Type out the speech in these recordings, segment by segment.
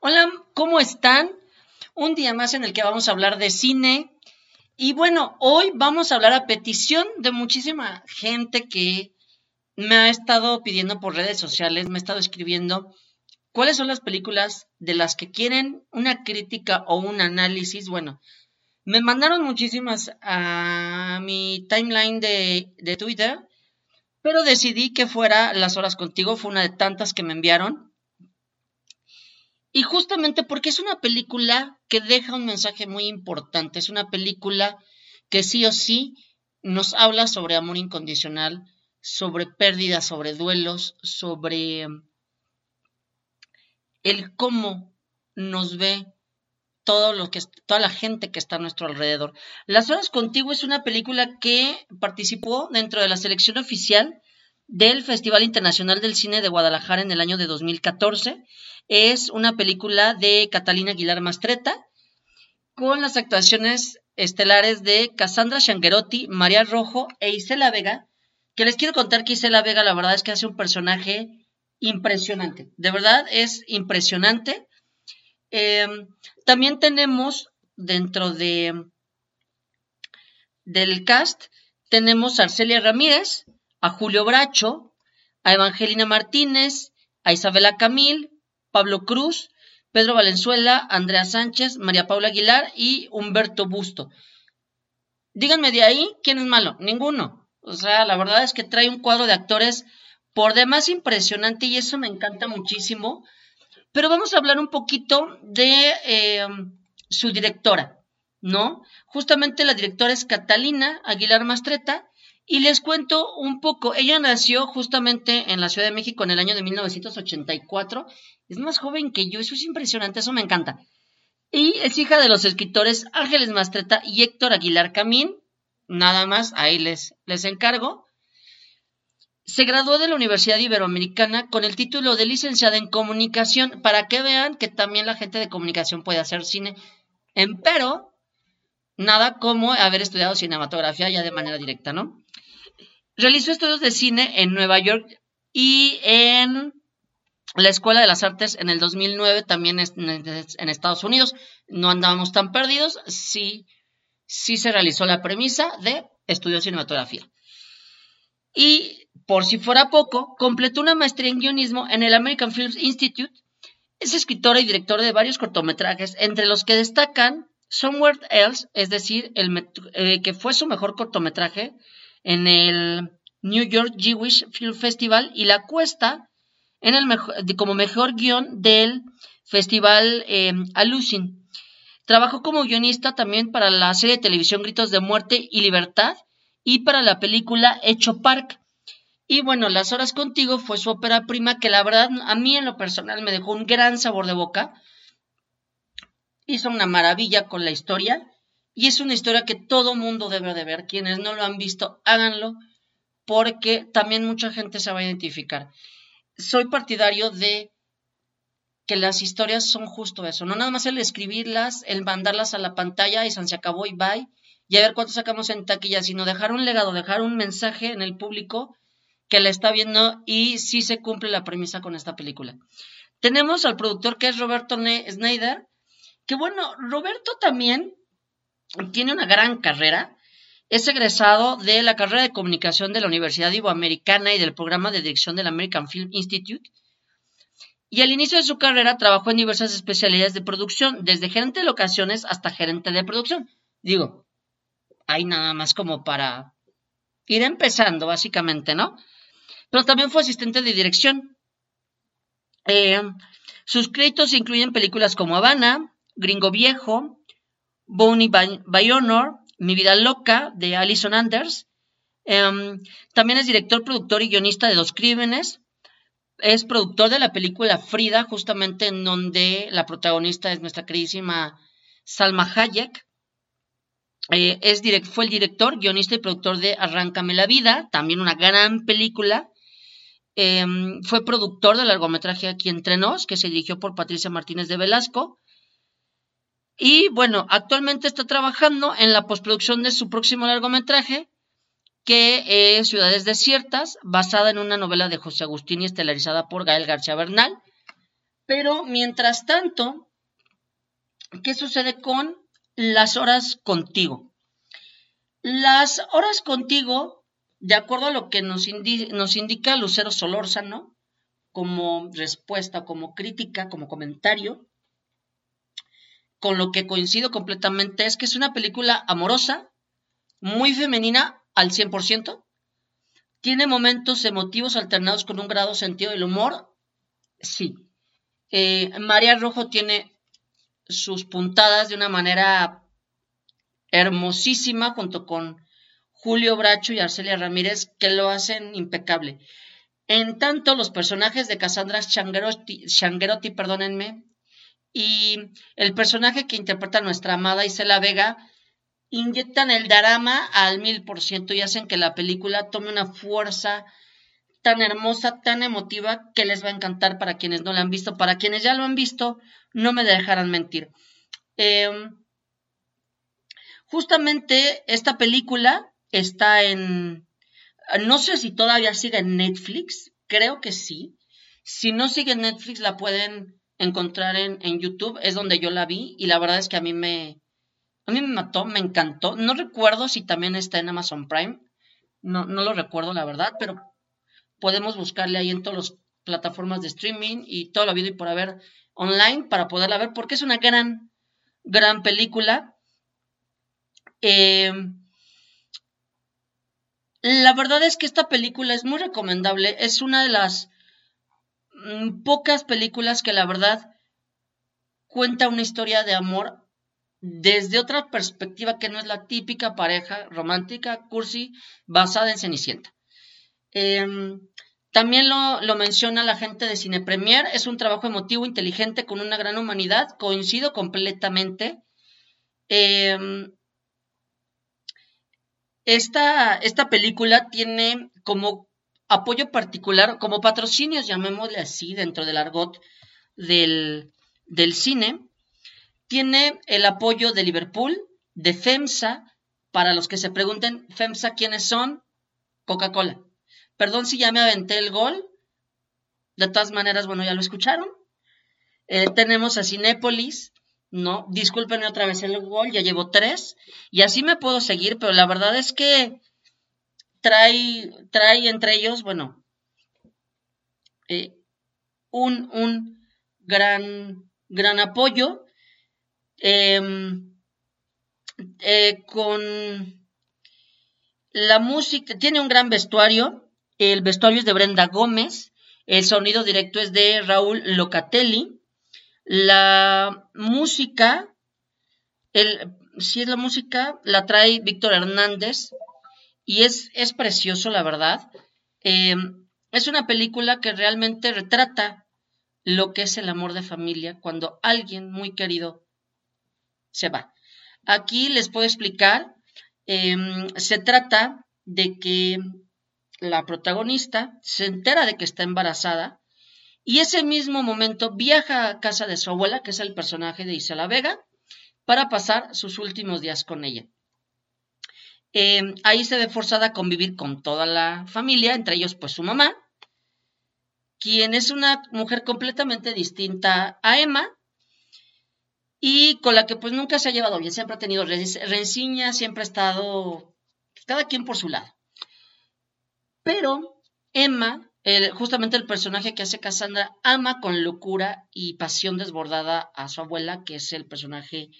Hola, ¿cómo están? Un día más en el que vamos a hablar de cine. Y bueno, hoy vamos a hablar a petición de muchísima gente que me ha estado pidiendo por redes sociales, me ha estado escribiendo cuáles son las películas de las que quieren una crítica o un análisis. Bueno, me mandaron muchísimas a mi timeline de, Twitter, pero decidí que fuera Las Horas Contigo, fue una de tantas que me enviaron. Y justamente porque es una película que deja un mensaje muy importante, es una película que sí o sí nos habla sobre amor incondicional, sobre pérdidas, sobre duelos, sobre el cómo nos ve todo lo que toda la gente que está a nuestro alrededor. Las horas contigo es una película que participó dentro de la selección oficial del Festival Internacional del Cine de Guadalajara en el año de 2014. Es una película de Catalina Aguilar Mastreta con las actuaciones estelares de Cassandra Shanguerotti, María Rojo e Isela Vega, que les quiero contar que Isela Vega la verdad es que hace un personaje impresionante, de verdad es impresionante. Em, también tenemos dentro de del cast, tenemos a Arcelia Ramírez, a Julio Bracho, a Evangelina Martínez, a Isabela Camil, Pablo Cruz, Pedro Valenzuela, Andrea Sánchez, María Paula Aguilar y Humberto Busto. Díganme de ahí, ¿quién es malo? Ninguno. O sea, la verdad es que trae un cuadro de actores por demás impresionante y eso me encanta muchísimo. Pero vamos a hablar un poquito de eh, su directora, ¿no? Justamente la directora es Catalina Aguilar Mastreta y les cuento un poco, ella nació justamente en la Ciudad de México en el año de 1984, es más joven que yo, eso es impresionante, eso me encanta. Y es hija de los escritores Ángeles Mastreta y Héctor Aguilar Camín, nada más, ahí les, les encargo. Se graduó de la Universidad Iberoamericana con el título de licenciada en comunicación, para que vean que también la gente de comunicación puede hacer cine. Empero, nada como haber estudiado cinematografía ya de manera directa, ¿no? Realizó estudios de cine en Nueva York y en la Escuela de las Artes en el 2009, también en Estados Unidos. No andábamos tan perdidos, sí, sí se realizó la premisa de estudios de cinematografía. Y por si fuera poco, completó una maestría en guionismo en el American Film Institute. Es escritora y directora de varios cortometrajes, entre los que destacan Somewhere Else, es decir, el, eh, que fue su mejor cortometraje en el New York Jewish Film Festival y La Cuesta en el como mejor guion del Festival eh, Alucin. Trabajó como guionista también para la serie de televisión Gritos de Muerte y Libertad y para la película Hecho Park. Y bueno, Las Horas Contigo fue su ópera prima que la verdad a mí en lo personal me dejó un gran sabor de boca hizo una maravilla con la historia y es una historia que todo mundo debe de ver. Quienes no lo han visto, háganlo porque también mucha gente se va a identificar. Soy partidario de que las historias son justo eso, no nada más el escribirlas, el mandarlas a la pantalla y se acabó y bye, y a ver cuánto sacamos en taquilla, sino dejar un legado, dejar un mensaje en el público que la está viendo y sí se cumple la premisa con esta película. Tenemos al productor que es Roberto Snyder, que bueno, Roberto también tiene una gran carrera. Es egresado de la carrera de comunicación de la Universidad Iberoamericana y del programa de dirección del American Film Institute. Y al inicio de su carrera trabajó en diversas especialidades de producción, desde gerente de locaciones hasta gerente de producción. Digo, hay nada más como para ir empezando, básicamente, ¿no? Pero también fue asistente de dirección. Eh, sus créditos incluyen películas como Habana, Gringo Viejo, Bonnie by, Honor, Mi Vida Loca, de Alison Anders. Em, también es director, productor y guionista de Dos Crímenes. Es productor de la película Frida, justamente en donde la protagonista es nuestra queridísima Salma Hayek. Eh, es fue el director, guionista y productor de Arráncame la Vida, también una gran película. Em, fue productor del largometraje Aquí entre nos, que se dirigió por Patricia Martínez de Velasco. Y bueno, actualmente está trabajando en la postproducción de su próximo largometraje, que es Ciudades Desiertas, basada en una novela de José Agustín y estelarizada por Gael García Bernal. Pero mientras tanto, ¿qué sucede con las horas contigo? Las horas contigo, de acuerdo a lo que nos, nos indica Lucero Solórzano, como respuesta, como crítica, como comentario, con lo que coincido completamente es que es una película amorosa, muy femenina al 100%, tiene momentos emotivos alternados con un grado sentido del humor, sí. Eh, María Rojo tiene sus puntadas de una manera hermosísima junto con Julio Bracho y Arcelia Ramírez que lo hacen impecable. En tanto, los personajes de Cassandra Shangerotti, perdónenme, y el personaje que interpreta nuestra amada Isela Vega inyectan el drama al mil por ciento y hacen que la película tome una fuerza tan hermosa, tan emotiva, que les va a encantar para quienes no la han visto. Para quienes ya lo han visto, no me dejarán mentir. Em, justamente esta película está en no sé si todavía sigue en Netflix, creo que sí. Si no sigue en Netflix, la pueden encontrar en, YouTube, es donde yo la vi y la verdad es que a mí me, a mí me mató, me encantó. No recuerdo si también está en Amazon Prime, no, no lo recuerdo la verdad, pero podemos buscarle ahí en todas las plataformas de streaming y todo lo habido y por haber online para poderla ver porque es una gran, gran película. Eh, la verdad es que esta película es muy recomendable. Es una de las pocas películas que la verdad cuenta una historia de amor desde otra perspectiva que no es la típica pareja romántica, cursi, basada en Cenicienta. Em, también lo, lo, menciona la gente de Cine Premier. Es un trabajo emotivo, inteligente, con una gran humanidad. Coincido completamente. Eh, esta, esta película tiene como apoyo particular, como patrocinios, llamémosle así, dentro del argot del, cine, tiene el apoyo de Liverpool, de FEMSA, para los que se pregunten, FEMSA, ¿quiénes son? Coca-Cola. Perdón si ya me aventé el gol. De todas maneras, bueno, ya lo escucharon. Eh, tenemos a Cinépolis, no, discúlpenme otra vez el gol, ya llevo tres. Y así me puedo seguir, pero la verdad es que trae, trae entre ellos, bueno, eh, un, un gran, gran apoyo. Em, eh, con la música, tiene un gran vestuario. El vestuario es de Brenda Gómez. El sonido directo es de Raúl Locatelli. La música, el, si es la música, la trae Víctor Hernández y es, es precioso, la verdad. Em, es una película que realmente retrata lo que es el amor de familia cuando alguien muy querido se va. Aquí les puedo explicar, em, se trata de que la protagonista se entera de que está embarazada y ese mismo momento viaja a casa de su abuela, que es el personaje de Isela Vega, para pasar sus últimos días con ella. Eh, ahí se ve forzada a convivir con toda la familia, entre ellos pues su mamá, quien es una mujer completamente distinta a Emma y con la que pues nunca se ha llevado bien, siempre ha tenido rencillas, siempre ha estado pues, cada quien por su lado. Pero Emma justamente el personaje que hace Cassandra ama con locura y pasión desbordada a su abuela, que es el personaje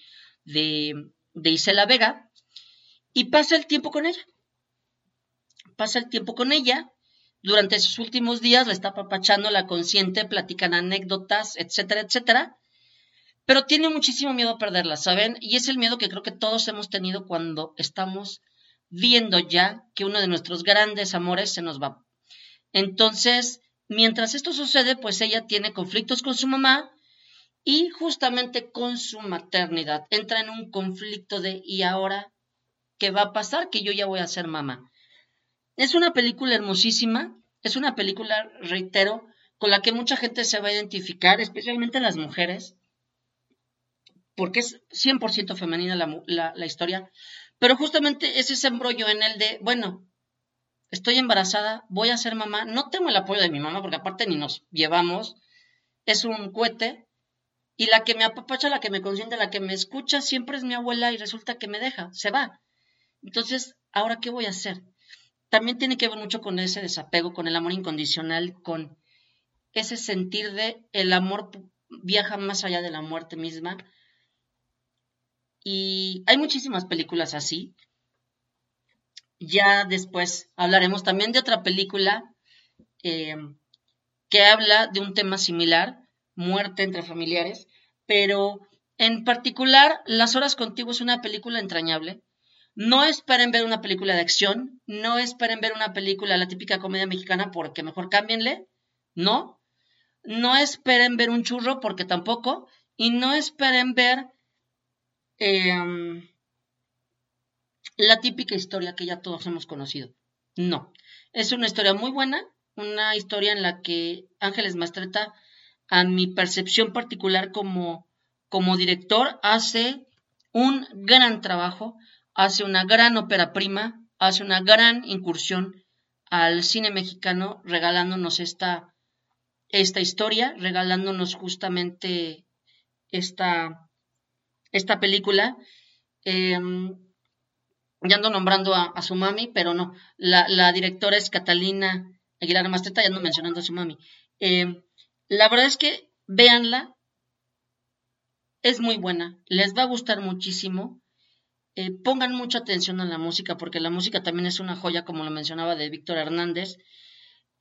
de, de Isela Vega, y pasa el tiempo con ella. Pasa el tiempo con ella. Durante sus últimos días la está papachando, la consciente, platican anécdotas, etcétera, etcétera. Pero tiene muchísimo miedo a perderla, ¿saben? Y es el miedo que creo que todos hemos tenido cuando estamos viendo ya que uno de nuestros grandes amores se nos va entonces, mientras esto sucede, pues ella tiene conflictos con su mamá y justamente con su maternidad. Entra en un conflicto de ¿y ahora qué va a pasar? Que yo ya voy a ser mamá. Es una película hermosísima, es una película, reitero, con la que mucha gente se va a identificar, especialmente las mujeres, porque es 100% femenina la, la, historia, pero justamente es ese embrollo en el de, bueno, estoy embarazada, voy a ser mamá, no tengo el apoyo de mi mamá porque aparte ni nos llevamos, es un cohete y la que me apapacha, la que me consiente, la que me escucha siempre es mi abuela y resulta que me deja, se va. Entonces, ¿ahora qué voy a hacer? También tiene que ver mucho con ese desapego, con el amor incondicional, con ese sentir de el amor viaja más allá de la muerte misma. Y hay muchísimas películas así. Ya después hablaremos también de otra película eh, que habla de un tema similar, muerte entre familiares, pero en particular Las Horas Contigo es una película entrañable. No esperen ver una película de acción, no esperen ver una película, la típica comedia mexicana, porque mejor cámbienle, no. No esperen ver un churro, porque tampoco. Y no esperen ver em, la típica historia que ya todos hemos conocido. No. Es una historia muy buena, una historia en la que Ángeles Mastreta a mi percepción particular como, como director, hace un gran trabajo, hace una gran ópera prima, hace una gran incursión al cine mexicano regalándonos esta, esta historia, regalándonos justamente esta, esta película. Em, ya ando nombrando a, su mami, pero no, la, la, directora es Catalina Aguilar Mastreta, ya ando mencionando a su mami. Em, la verdad es que véanla, es muy buena, les va a gustar muchísimo. Eh, pongan mucha atención a la música, porque la música también es una joya, como lo mencionaba, de Víctor Hernández.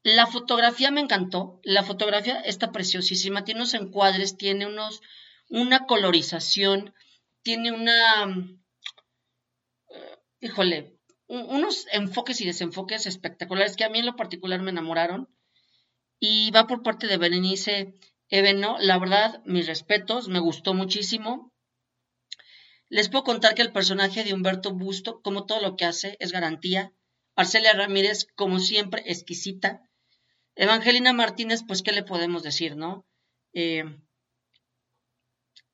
La fotografía me encantó, la fotografía está preciosísima, tiene unos encuadres, tiene unos, una colorización, tiene una, eh, híjole, unos enfoques y desenfoques espectaculares que a mí en lo particular me enamoraron y va por parte de Berenice Eveno. La verdad, mis respetos, me gustó muchísimo. Les puedo contar que el personaje de Humberto Busto, como todo lo que hace, es garantía. Arcelia Ramírez, como siempre, exquisita. Evangelina Martínez, pues, ¿qué le podemos decir, no? Eh,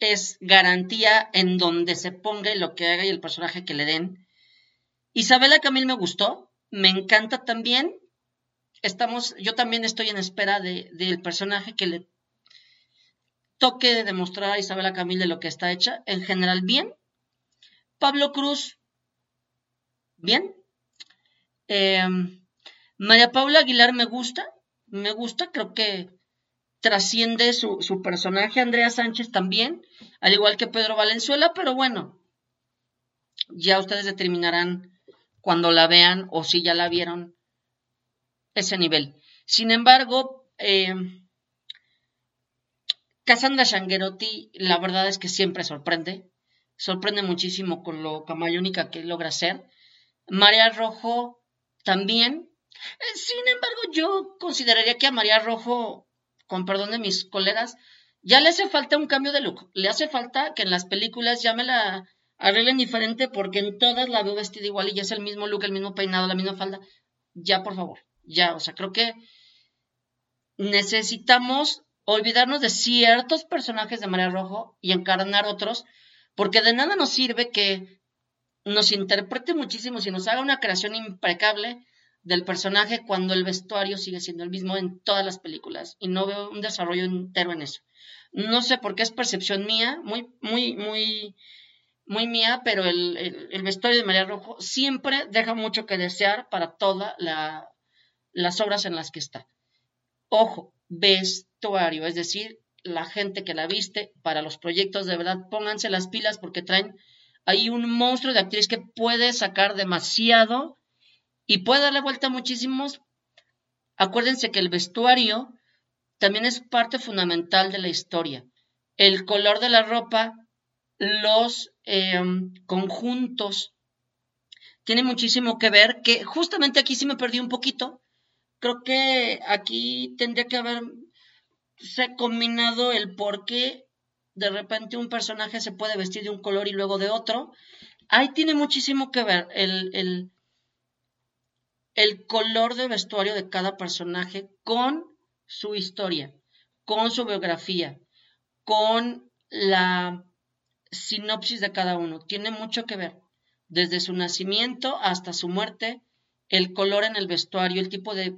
es garantía en donde se ponga y lo que haga y el personaje que le den. Isabela Camil me gustó, me encanta también estamos, yo también estoy en espera del personaje que le toque demostrar a Isabela Camille de lo que está hecha. En general, bien. Pablo Cruz, bien. Em, María Paula Aguilar me gusta, me gusta, creo que trasciende su, su, personaje. Andrea Sánchez también, al igual que Pedro Valenzuela, pero bueno, ya ustedes determinarán cuando la vean o si ya la vieron ese nivel. Sin embargo, eh, Cassandra la verdad es que siempre sorprende. Sorprende muchísimo con lo camayónica que logra ser. María Rojo también. Eh, sin embargo, yo consideraría que a María Rojo, con perdón de mis colegas, ya le hace falta un cambio de look. Le hace falta que en las películas ya me la arreglen diferente porque en todas la veo vestida igual y ya es el mismo look, el mismo peinado, la misma falda. Ya, por favor. Ya, o sea, creo que necesitamos olvidarnos de ciertos personajes de María Rojo y encarnar otros, porque de nada nos sirve que nos interprete muchísimo si nos haga una creación impecable del personaje cuando el vestuario sigue siendo el mismo en todas las películas y no veo un desarrollo entero en eso. No sé por qué es percepción mía, muy, muy, muy, muy mía, pero el, vestuario de María Rojo siempre deja mucho que desear para toda la, las obras en las que está. Ojo, vestuario, es decir, la gente que la viste para los proyectos, de verdad, pónganse las pilas porque traen ahí un monstruo de actriz que puede sacar demasiado y puede darle vuelta a muchísimos. Acuérdense que el vestuario también es parte fundamental de la historia. El color de la ropa, los em, conjuntos, tiene muchísimo que ver, que justamente aquí sí me perdí un poquito, creo que aquí tendría que haberse combinado el por qué de repente un personaje se puede vestir de un color y luego de otro. Ahí tiene muchísimo que ver el, el, el color de vestuario de cada personaje con su historia, con su biografía, con la sinopsis de cada uno. Tiene mucho que ver, desde su nacimiento hasta su muerte, el color en el vestuario, el tipo de,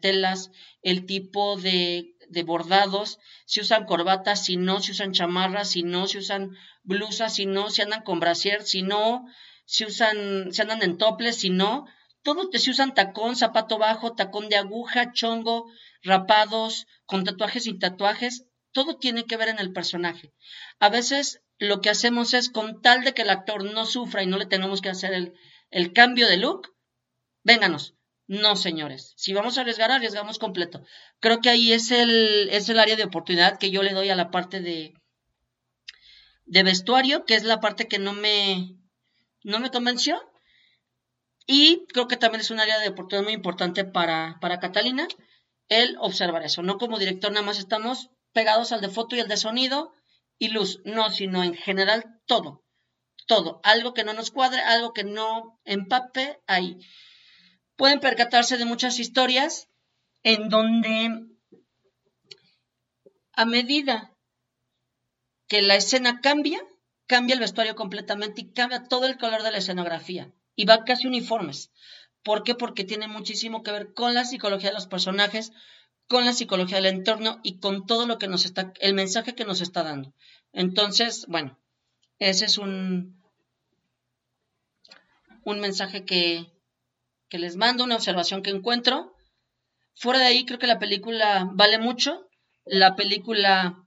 telas, el tipo de, bordados, si usan corbatas, si no, si usan chamarras, si no, si usan blusas, si no, si andan con brasier, si no, si usan, si andan en toples, si no, todo, si usan tacón, zapato bajo, tacón de aguja, chongo, rapados, con tatuajes y tatuajes, todo tiene que ver en el personaje. A veces lo que hacemos es, con tal de que el actor no sufra y no le tengamos que hacer el, el cambio de look, vénganos. No, señores. Si vamos a arriesgar, arriesgamos completo. Creo que ahí es el, es el área de oportunidad que yo le doy a la parte de, de vestuario, que es la parte que no me, no me convenció. Y creo que también es un área de oportunidad muy importante para, para Catalina el observar eso. No como director nada más estamos pegados al de foto y al de sonido y luz. No, sino en general todo. Todo. Algo que no nos cuadre, algo que no empape, ahí pueden percatarse de muchas historias en donde a medida que la escena cambia, cambia el vestuario completamente y cambia todo el color de la escenografía y va casi uniformes. ¿Por qué? Porque tiene muchísimo que ver con la psicología de los personajes, con la psicología del entorno y con todo lo que nos está, el mensaje que nos está dando. Entonces, bueno, ese es un, un mensaje que, que les mando, una observación que encuentro. Fuera de ahí, creo que la película vale mucho. La película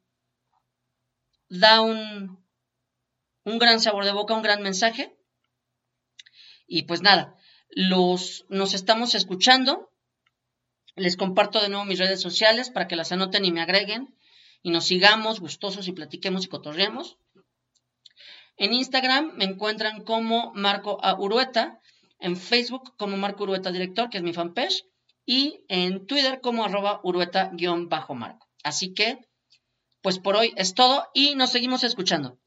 da un, un gran sabor de boca, un gran mensaje. Y pues nada, los, nos estamos escuchando. Les comparto de nuevo mis redes sociales para que las anoten y me agreguen y nos sigamos gustosos y platiquemos y cotorreemos. En Instagram me encuentran como Marco A. En Facebook como Marco Urueta Director, que es mi fanpage, y en Twitter como arroba urueta-marco. Así que, pues por hoy es todo y nos seguimos escuchando.